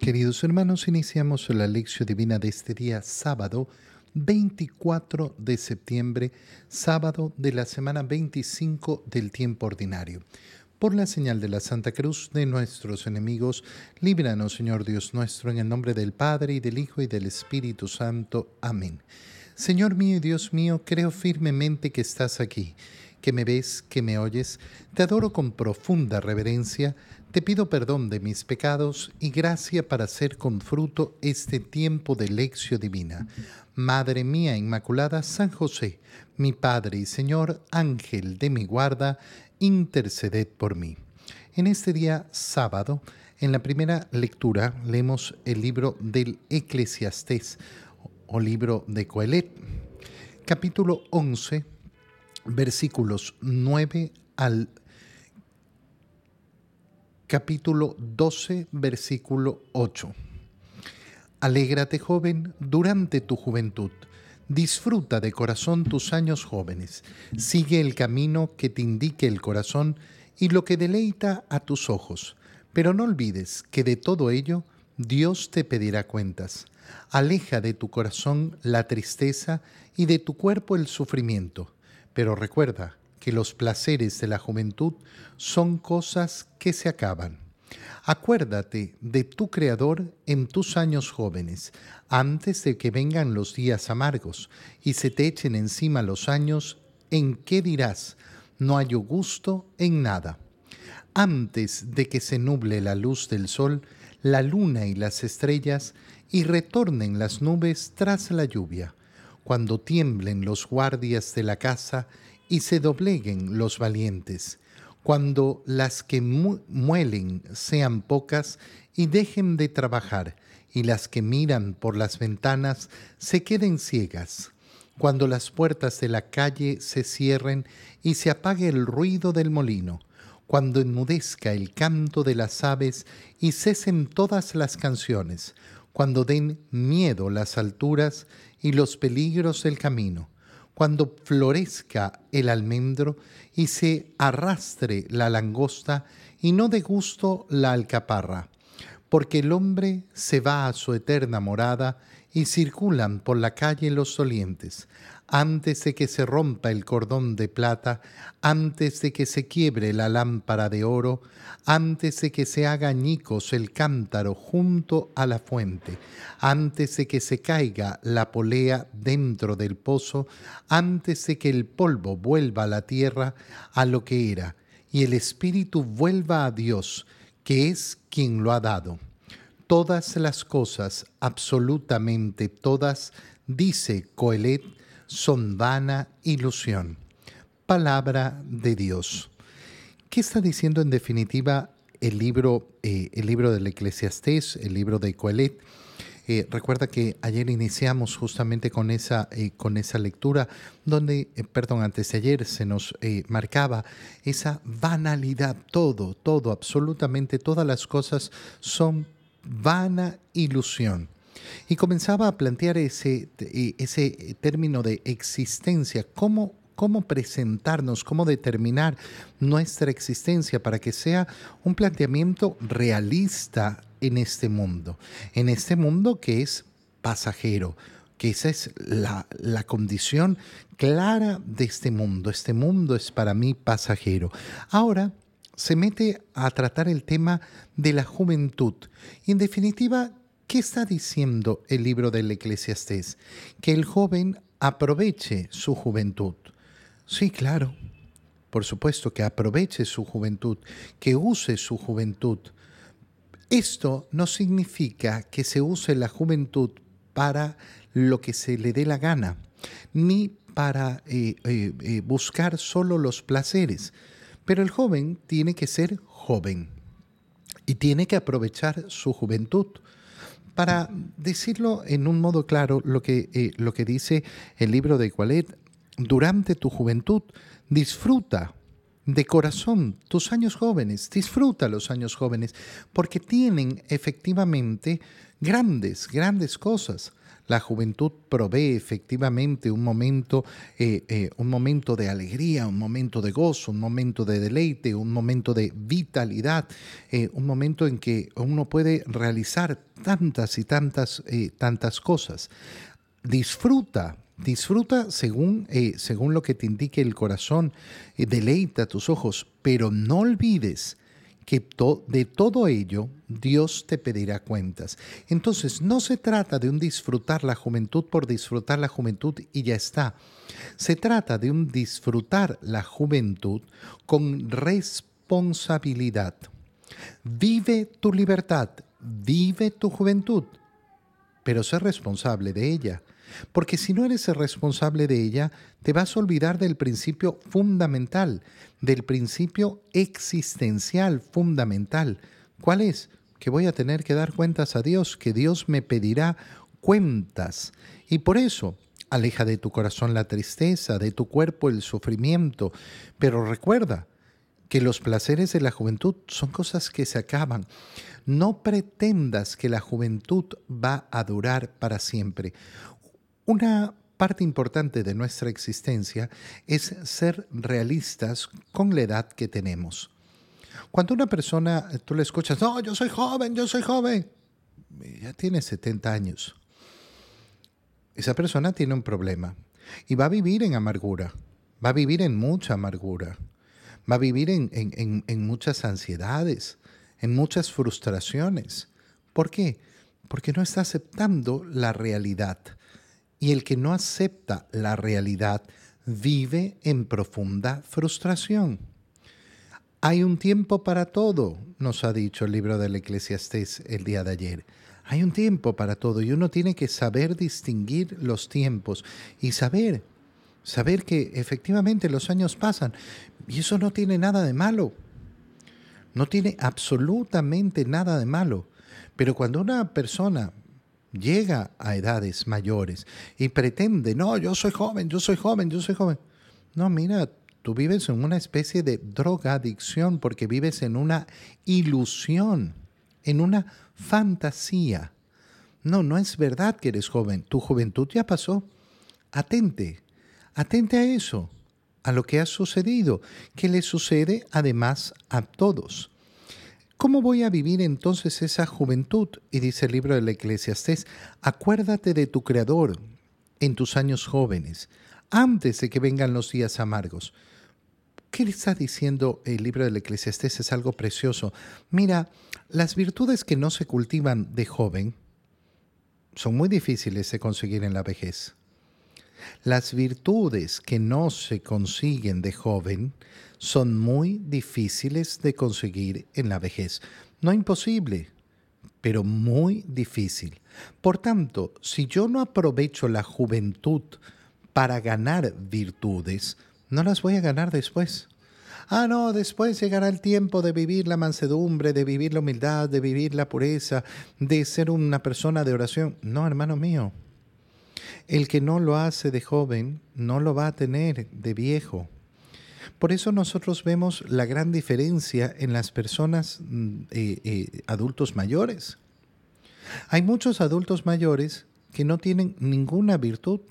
Queridos hermanos, iniciamos la lección divina de este día sábado 24 de septiembre, sábado de la semana 25 del tiempo ordinario. Por la señal de la Santa Cruz de nuestros enemigos, líbranos, Señor Dios nuestro, en el nombre del Padre y del Hijo y del Espíritu Santo. Amén. Señor mío y Dios mío, creo firmemente que estás aquí, que me ves, que me oyes. Te adoro con profunda reverencia te pido perdón de mis pecados y gracia para hacer con fruto este tiempo de lección divina. Madre mía Inmaculada, San José, mi Padre y Señor, Ángel de mi guarda, interceded por mí. En este día sábado, en la primera lectura, leemos el libro del Eclesiastés o libro de Coelet, capítulo 11, versículos 9 al capítulo 12, versículo 8. Alégrate, joven, durante tu juventud. Disfruta de corazón tus años jóvenes. Sigue el camino que te indique el corazón y lo que deleita a tus ojos. Pero no olvides que de todo ello Dios te pedirá cuentas. Aleja de tu corazón la tristeza y de tu cuerpo el sufrimiento. Pero recuerda que los placeres de la juventud son cosas que se acaban. Acuérdate de tu Creador en tus años jóvenes, antes de que vengan los días amargos y se te echen encima los años en que dirás, no hallo gusto en nada. Antes de que se nuble la luz del sol, la luna y las estrellas, y retornen las nubes tras la lluvia, cuando tiemblen los guardias de la casa y se dobleguen los valientes, cuando las que muelen sean pocas y dejen de trabajar, y las que miran por las ventanas se queden ciegas, cuando las puertas de la calle se cierren y se apague el ruido del molino, cuando enmudezca el canto de las aves y cesen todas las canciones, cuando den miedo las alturas y los peligros del camino, cuando florezca el almendro y se arrastre la langosta y no de gusto la alcaparra, porque el hombre se va a su eterna morada y circulan por la calle los dolientes, antes de que se rompa el cordón de plata, antes de que se quiebre la lámpara de oro, antes de que se haga añicos el cántaro junto a la fuente, antes de que se caiga la polea dentro del pozo, antes de que el polvo vuelva a la tierra a lo que era, y el espíritu vuelva a Dios, que es quien lo ha dado. Todas las cosas, absolutamente todas, dice Coelet, son vana ilusión. Palabra de Dios. ¿Qué está diciendo en definitiva el libro, eh, el libro del Eclesiastés, el libro de Coelet? Eh, recuerda que ayer iniciamos justamente con esa, eh, con esa lectura donde, perdón, antes de ayer se nos marcaba esa banalidad, todo, todo, absolutamente todas las cosas son vana ilusión. Y comenzaba a plantear ese, eh, ese término de existencia, cómo cómo presentarnos, cómo determinar nuestra existencia para que sea un planteamiento realista en este mundo, en este mundo que es pasajero, que esa es la, la, condición clara de este mundo. Este mundo es para mí pasajero. Ahora se mete a tratar el tema de la juventud. En definitiva, ¿Qué está diciendo el libro del Eclesiastés? Que el joven aproveche su juventud. Sí, claro, por supuesto que aproveche su juventud, que use su juventud. Esto no significa que se use la juventud para lo que se le dé la gana, ni para eh, eh, eh, buscar solo los placeres. Pero el joven tiene que ser joven y tiene que aprovechar su juventud para decirlo en un modo claro, lo que, lo que dice el libro de Coalet, durante tu juventud disfruta de corazón tus años jóvenes, disfruta los años jóvenes, porque tienen efectivamente grandes, grandes cosas. La juventud provee efectivamente un momento, eh, eh, un momento de alegría, un momento de gozo, un momento de deleite, un momento de vitalidad, eh, un momento en que uno puede realizar tantas y tantas, tantas cosas. Disfruta Disfruta según, según lo que te indique el corazón, deleita tus ojos, pero no olvides que de todo ello Dios te pedirá cuentas. Entonces, no se trata de un disfrutar la juventud por disfrutar la juventud y ya está. Se trata de un disfrutar la juventud con responsabilidad. Vive tu libertad, vive tu juventud, pero sé responsable de ella. Porque si no eres el responsable de ella, te vas a olvidar del principio fundamental, del principio existencial fundamental. ¿Cuál es? Que voy a tener que dar cuentas a Dios, que Dios me pedirá cuentas. Y por eso, aleja de tu corazón la tristeza, de tu cuerpo el sufrimiento. Pero recuerda que los placeres de la juventud son cosas que se acaban. No pretendas que la juventud va a durar para siempre. Una parte importante de nuestra existencia es ser realistas con la edad que tenemos. Cuando una persona, tú le escuchas, no, yo soy joven, yo soy joven, ya tiene 70 años. Esa persona tiene un problema y va a vivir en amargura, va a vivir en mucha amargura, va a vivir en, en muchas ansiedades, en muchas frustraciones. ¿Por qué? Porque no está aceptando la realidad y el que no acepta la realidad vive en profunda frustración. Hay un tiempo para todo, nos ha dicho el libro del Eclesiastés el día de ayer. Hay un tiempo para todo y uno tiene que saber distinguir los tiempos y saber, saber que efectivamente los años pasan y eso no tiene nada de malo. No tiene absolutamente nada de malo. Pero cuando una persona llega a edades mayores y pretende, no, yo soy joven, yo soy joven, yo soy joven. No, mira, tú vives en una especie de drogadicción porque vives en una ilusión, en una fantasía. No, no es verdad que eres joven, tu juventud ya pasó. Atente, atente a eso, a lo que ha sucedido, que le sucede además a todos. ¿Cómo voy a vivir entonces esa juventud? Y dice el libro del Eclesiastés, acuérdate de tu Creador en tus años jóvenes, antes de que vengan los días amargos. ¿Qué le está diciendo el libro del Eclesiastés? Es algo precioso. Mira, las virtudes que no se cultivan de joven son muy difíciles de conseguir en la vejez. Las virtudes que no se consiguen de joven son muy difíciles de conseguir en la vejez. No imposible, pero muy difícil. Por tanto, si yo no aprovecho la juventud para ganar virtudes, no las voy a ganar después. Ah, no, después llegará el tiempo de vivir la mansedumbre, de vivir la humildad, de vivir la pureza, de ser una persona de oración. No, hermano mío, el que no lo hace de joven, no lo va a tener de viejo. Por eso nosotros vemos la gran diferencia en las personas mm, eh, eh, adultos mayores. Hay muchos adultos mayores que no tienen ninguna virtud.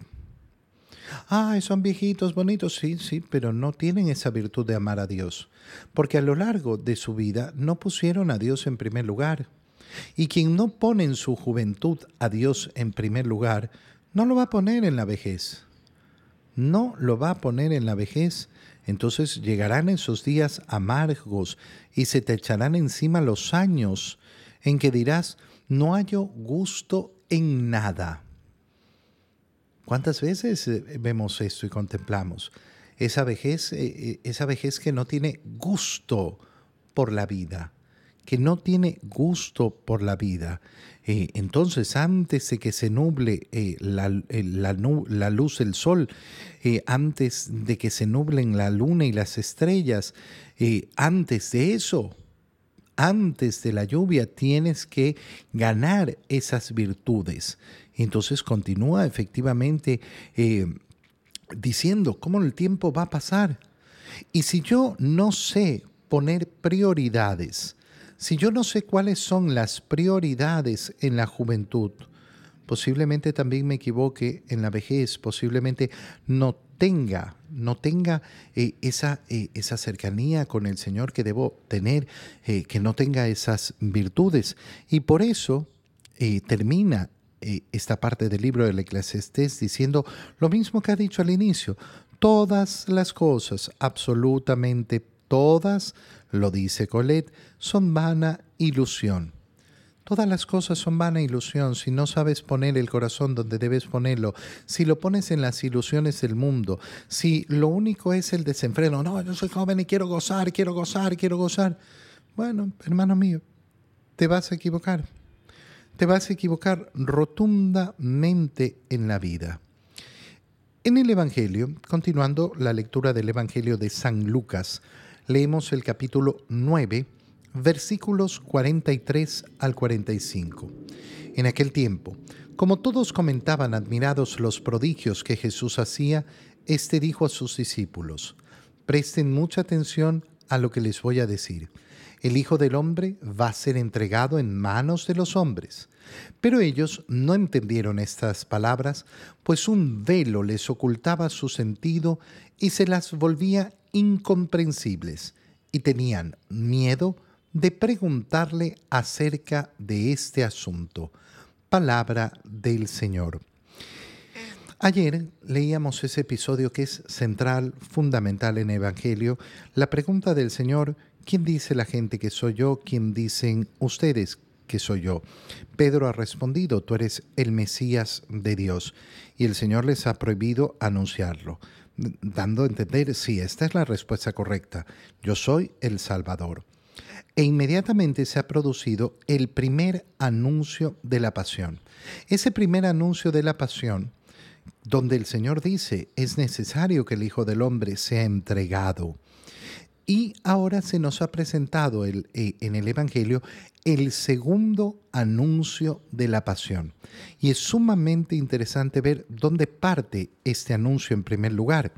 Ah, son viejitos, bonitos, sí, sí, pero no tienen esa virtud de amar a Dios, porque a lo largo de su vida no pusieron a Dios en primer lugar. Y quien no pone en su juventud a Dios en primer lugar, no lo va a poner en la vejez. No lo va a poner en la vejez. Entonces llegarán esos días amargos y se te echarán encima los años en que dirás, no hallo gusto en nada. ¿Cuántas veces eh, vemos esto y contemplamos? Esa vejez, eh, eh, esa vejez que no tiene gusto por la vida, que no tiene gusto por la vida. Eh, entonces, antes de que se nuble eh, la, la, luz del sol, eh, antes de que se nublen la luna y las estrellas, antes de eso, antes de la lluvia, tienes que ganar esas virtudes. Entonces continúa efectivamente diciendo cómo el tiempo va a pasar. Y si yo no sé poner prioridades, si yo no sé cuáles son las prioridades en la juventud, posiblemente también me equivoque en la vejez, posiblemente no tenga, no tenga eh, esa, eh, esa, cercanía con el Señor que debo tener, eh, que no tenga esas virtudes. Y por eso termina esta parte del libro del Eclesiastés diciendo lo mismo que ha dicho al inicio. Todas las cosas, absolutamente todas, lo dice Colette, son vana ilusión. Todas las cosas son vana ilusión si no sabes poner el corazón donde debes ponerlo, si lo pones en las ilusiones del mundo, si lo único es el desenfreno, no, yo soy joven y quiero gozar, quiero gozar, quiero gozar. Bueno, hermano mío, te vas a equivocar. Te vas a equivocar rotundamente en la vida. En el Evangelio, continuando la lectura del Evangelio de San Lucas, leemos el capítulo 9, versículos 43 al 45. En aquel tiempo, como todos comentaban admirados los prodigios que Jesús hacía, éste dijo a sus discípulos, presten mucha atención a lo que les voy a decir. El Hijo del Hombre va a ser entregado en manos de los hombres. Pero ellos no entendieron estas palabras, pues un velo les ocultaba su sentido y se las volvía incomprensibles, y tenían miedo de preguntarle acerca de este asunto. Palabra del Señor. Ayer leíamos ese episodio que es central, fundamental en el Evangelio, la pregunta del Señor, ¿quién dice la gente que soy yo? ¿Quién dicen ustedes que soy yo? Pedro ha respondido, tú eres el Mesías de Dios, y el Señor les ha prohibido anunciarlo, dando a entender, sí, esta es la respuesta correcta, yo soy el Salvador e inmediatamente se ha producido el primer anuncio de la pasión. Ese primer anuncio de la pasión, donde el Señor dice, es necesario que el Hijo del Hombre sea entregado. Y ahora se nos ha presentado eh, en el Evangelio el segundo anuncio de la pasión. Y es sumamente interesante ver dónde parte este anuncio en primer lugar.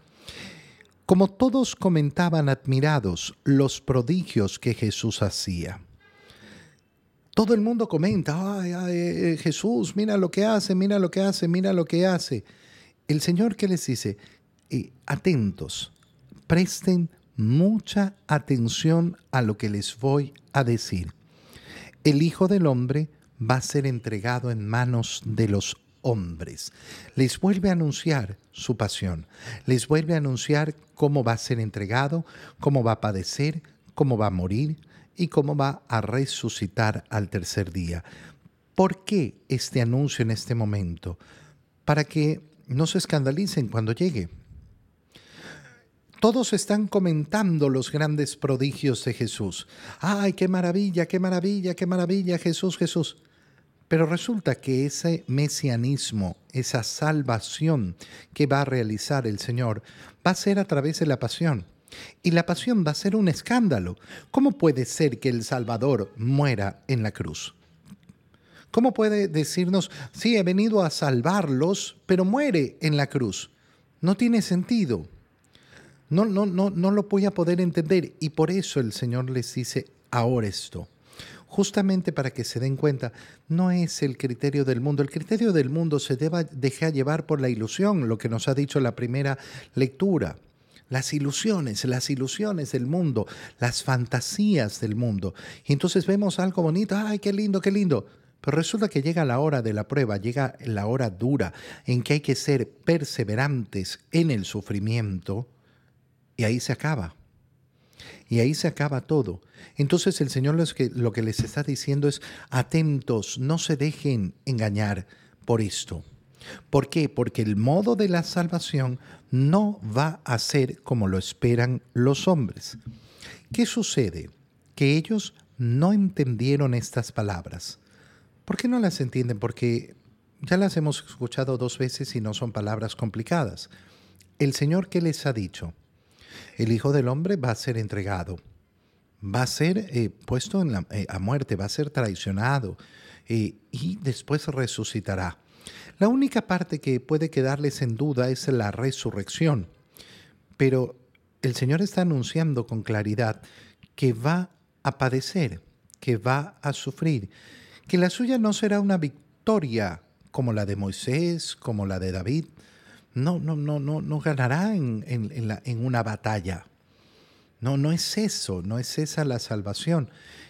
Como todos comentaban admirados los prodigios que Jesús hacía. Todo el mundo comenta, ay, ay, eh, Jesús, mira lo que hace, mira lo que hace, mira lo que hace. El Señor que les dice, eh, atentos, presten mucha atención a lo que les voy a decir. El Hijo del Hombre va a ser entregado en manos de los hombres. Les vuelve a anunciar su pasión, les vuelve a anunciar cómo va a ser entregado, cómo va a padecer, cómo va a morir y cómo va a resucitar al tercer día. ¿Por qué este anuncio en este momento? Para que no se escandalicen cuando llegue. Todos están comentando los grandes prodigios de Jesús. ¡Ay, qué maravilla, qué maravilla, qué maravilla, Jesús, Jesús! Pero resulta que ese mesianismo, esa salvación que va a realizar el Señor, va a ser a través de la pasión. Y la pasión va a ser un escándalo. ¿Cómo puede ser que el Salvador muera en la cruz? ¿Cómo puede decirnos, sí, he venido a salvarlos, pero muere en la cruz? No tiene sentido. No, no, no, no lo voy a poder entender. Y por eso el Señor les dice ahora esto justamente para que se den cuenta, no es el criterio del mundo. El criterio del mundo se deba dejar llevar por la ilusión, lo que nos ha dicho la primera lectura. Las ilusiones, las ilusiones del mundo, las fantasías del mundo. Y entonces vemos algo bonito, ay, qué lindo, qué lindo. Pero resulta que llega la hora de la prueba, llega la hora dura en que hay que ser perseverantes en el sufrimiento y ahí se acaba. Y ahí se acaba todo. Entonces el Señor lo que, les está diciendo es, atentos, no se dejen engañar por esto. ¿Por qué? Porque el modo de la salvación no va a ser como lo esperan los hombres. ¿Qué sucede? Que ellos no entendieron estas palabras. ¿Por qué no las entienden? Porque ya las hemos escuchado dos veces y no son palabras complicadas. El Señor ¿qué les ha dicho, el Hijo del Hombre va a ser entregado, va a ser eh, puesto eh, a muerte, va a ser traicionado eh, y después resucitará. La única parte que puede quedarles en duda es la resurrección, pero el Señor está anunciando con claridad que va a padecer, que va a sufrir, que la suya no será una victoria como la de Moisés, como la de David. No, no, no, no, no ganará en, en una batalla. No, no es eso, no es esa la salvación.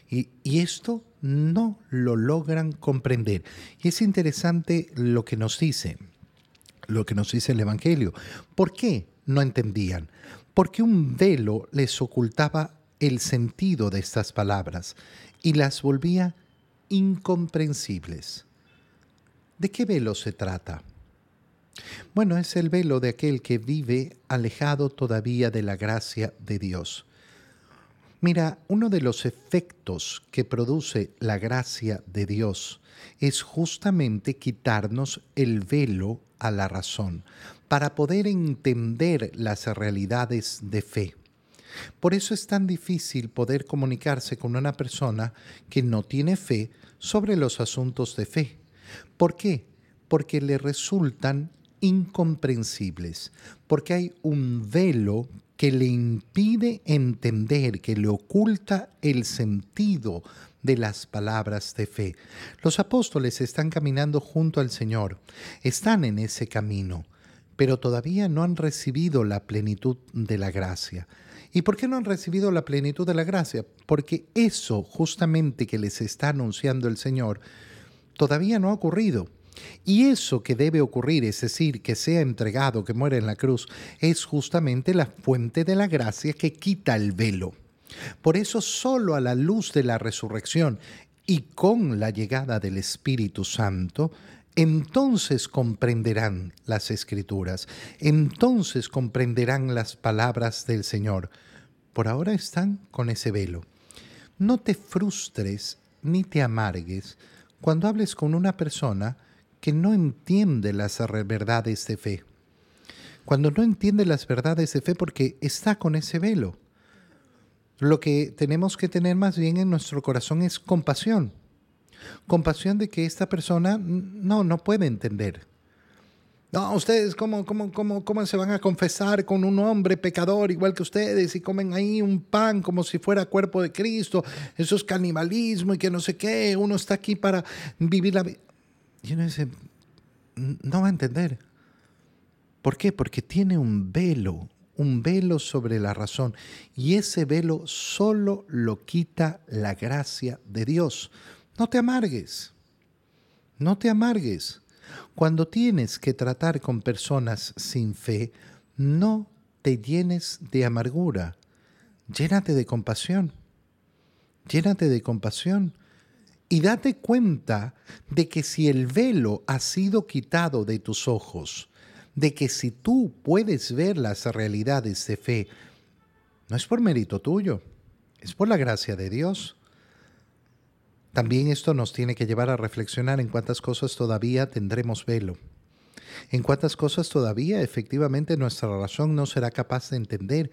Y, y, esto no lo logran comprender. Y es interesante lo que nos dice, lo que nos dice el Evangelio. ¿Por qué no entendían? Porque un velo les ocultaba el sentido de estas palabras y las volvía incomprensibles. ¿De qué velo se trata? Bueno, es el velo de aquel que vive alejado todavía de la gracia de Dios. Mira, uno de los efectos que produce la gracia de Dios es justamente quitarnos el velo a la razón para poder entender las realidades de fe. Por eso es tan difícil poder comunicarse con una persona que no tiene fe sobre los asuntos de fe. ¿Por qué? Porque le resultan incomprensibles, porque hay un velo que le impide entender, que le oculta el sentido de las palabras de fe. Los apóstoles están caminando junto al Señor, están en ese camino, pero todavía no han recibido la plenitud de la gracia. ¿Y por qué no han recibido la plenitud de la gracia? Porque eso justamente que les está anunciando el Señor todavía no ha ocurrido. Y eso que debe ocurrir, es decir, que sea entregado, que muera en la cruz, es justamente la fuente de la gracia que quita el velo. Por eso solo a la luz de la resurrección y con la llegada del Espíritu Santo, entonces comprenderán las escrituras, entonces comprenderán las palabras del Señor. Por ahora están con ese velo. No te frustres ni te amargues cuando hables con una persona que no entiende las verdades de fe. Cuando no entiende las verdades de fe porque está con ese velo. Lo que tenemos que tener más bien en nuestro corazón es compasión. Compasión de que esta persona no, no puede entender. No, ustedes, ¿cómo, cómo, cómo, ¿cómo se van a confesar con un hombre pecador igual que ustedes y comen ahí un pan como si fuera cuerpo de Cristo? Eso es canibalismo y que no sé qué. Uno está aquí para vivir la vida. Y uno dice, no va a entender. ¿Por qué? Porque tiene un velo, un velo sobre la razón. Y ese velo solo lo quita la gracia de Dios. No te amargues. No te amargues. Cuando tienes que tratar con personas sin fe, no te llenes de amargura. Llénate de compasión. Llénate de compasión. Y date cuenta de que si el velo ha sido quitado de tus ojos, de que si tú puedes ver las realidades de fe, no es por mérito tuyo, es por la gracia de Dios. También esto nos tiene que llevar a reflexionar en cuántas cosas todavía tendremos velo, en cuántas cosas todavía efectivamente nuestra razón no será capaz de entender.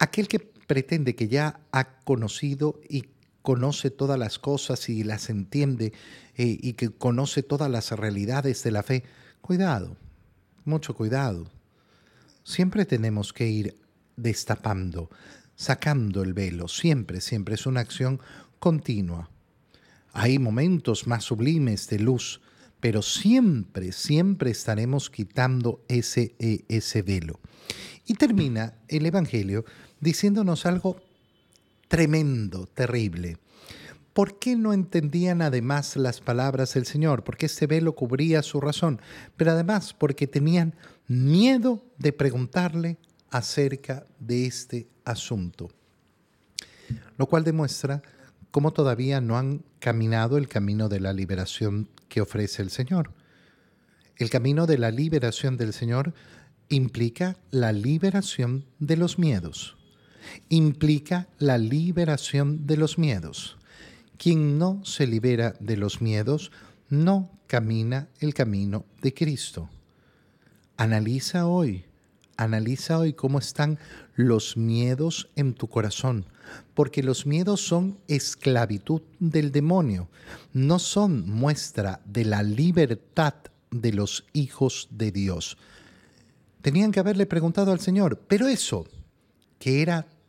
Aquel que pretende que ya ha conocido y conoce todas las cosas y las entiende eh, y que conoce todas las realidades de la fe, cuidado, mucho cuidado. Siempre tenemos que ir destapando, sacando el velo, siempre, siempre es una acción continua. Hay momentos más sublimes de luz, pero siempre, siempre estaremos quitando ese, e, ese velo. Y termina el Evangelio diciéndonos algo tremendo, terrible. ¿Por qué no entendían además las palabras del Señor? Porque este velo cubría su razón, pero además porque tenían miedo de preguntarle acerca de este asunto. Lo cual demuestra cómo todavía no han caminado el camino de la liberación que ofrece el Señor. El camino de la liberación del Señor implica la liberación de los miedos implica la liberación de los miedos. Quien no se libera de los miedos no camina el camino de Cristo. Analiza hoy, analiza hoy cómo están los miedos en tu corazón, porque los miedos son esclavitud del demonio, no son muestra de la libertad de los hijos de Dios. Tenían que haberle preguntado al Señor, pero eso, que era